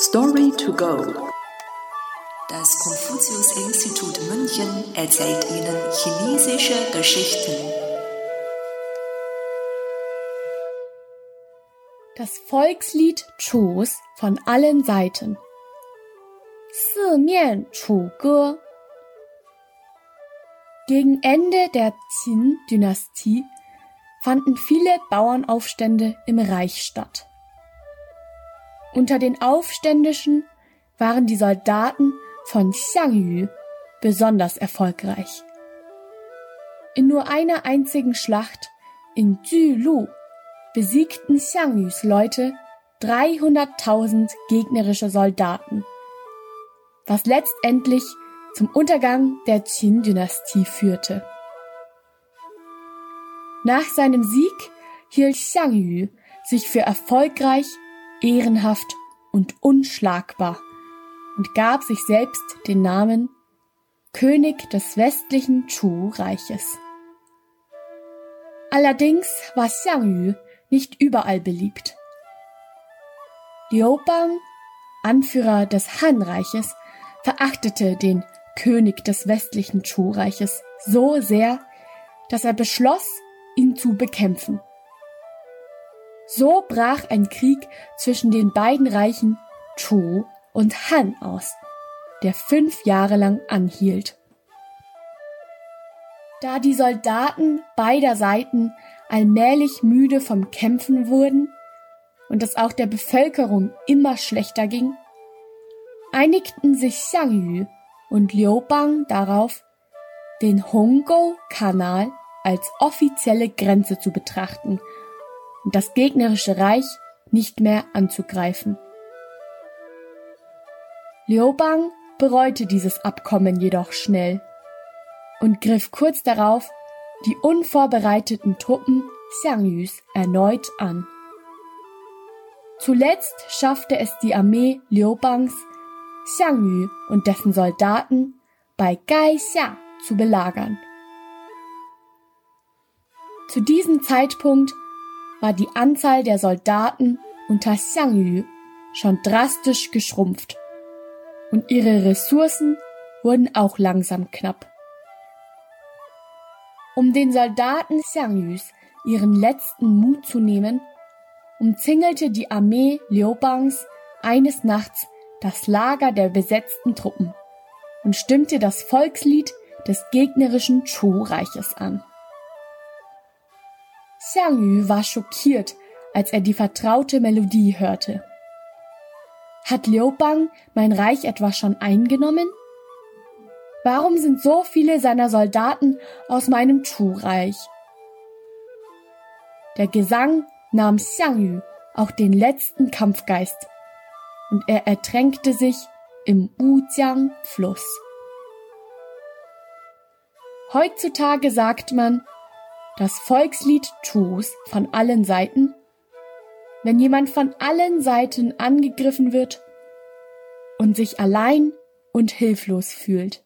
Story to go. Das Konfuzius-Institut München erzählt Ihnen chinesische Geschichten. Das Volkslied Chus von allen Seiten. Mian Chu Ge. Gegen Ende der Qin-Dynastie fanden viele Bauernaufstände im Reich statt. Unter den Aufständischen waren die Soldaten von Xiangyu besonders erfolgreich. In nur einer einzigen Schlacht in Julu besiegten Xiangyus Leute 300.000 gegnerische Soldaten, was letztendlich zum Untergang der Qin-Dynastie führte. Nach seinem Sieg hielt Xiangyu sich für erfolgreich, ehrenhaft und unschlagbar und gab sich selbst den Namen König des westlichen Chu-Reiches. Allerdings war Xiangyu nicht überall beliebt. Liu Bang, Anführer des Han-Reiches, verachtete den König des westlichen Chu-Reiches so sehr, dass er beschloss, ihn zu bekämpfen. So brach ein Krieg zwischen den beiden Reichen Chu und Han aus, der fünf Jahre lang anhielt. Da die Soldaten beider Seiten allmählich müde vom Kämpfen wurden und es auch der Bevölkerung immer schlechter ging, einigten sich Xiangyu und Liu Bang darauf, den Hongou-Kanal als offizielle Grenze zu betrachten und das gegnerische Reich nicht mehr anzugreifen. Liu Bang bereute dieses Abkommen jedoch schnell und griff kurz darauf die unvorbereiteten Truppen Xiangyus erneut an. Zuletzt schaffte es die Armee Liu Bangs, Xiangyu und dessen Soldaten bei Gaixia zu belagern. Zu diesem Zeitpunkt war die Anzahl der Soldaten unter Xiangyu schon drastisch geschrumpft und ihre Ressourcen wurden auch langsam knapp. Um den Soldaten Xiangyus ihren letzten Mut zu nehmen, umzingelte die Armee Liubangs eines Nachts das Lager der besetzten Truppen und stimmte das Volkslied des gegnerischen Chu-Reiches an. Xiangyu war schockiert, als er die vertraute Melodie hörte. Hat Liubang mein Reich etwa schon eingenommen? Warum sind so viele seiner Soldaten aus meinem Chu-Reich? Der Gesang nahm Xiangyu auch den letzten Kampfgeist und er ertränkte sich im Wujiang-Fluss. Heutzutage sagt man, das Volkslied Chus von allen Seiten wenn jemand von allen Seiten angegriffen wird und sich allein und hilflos fühlt.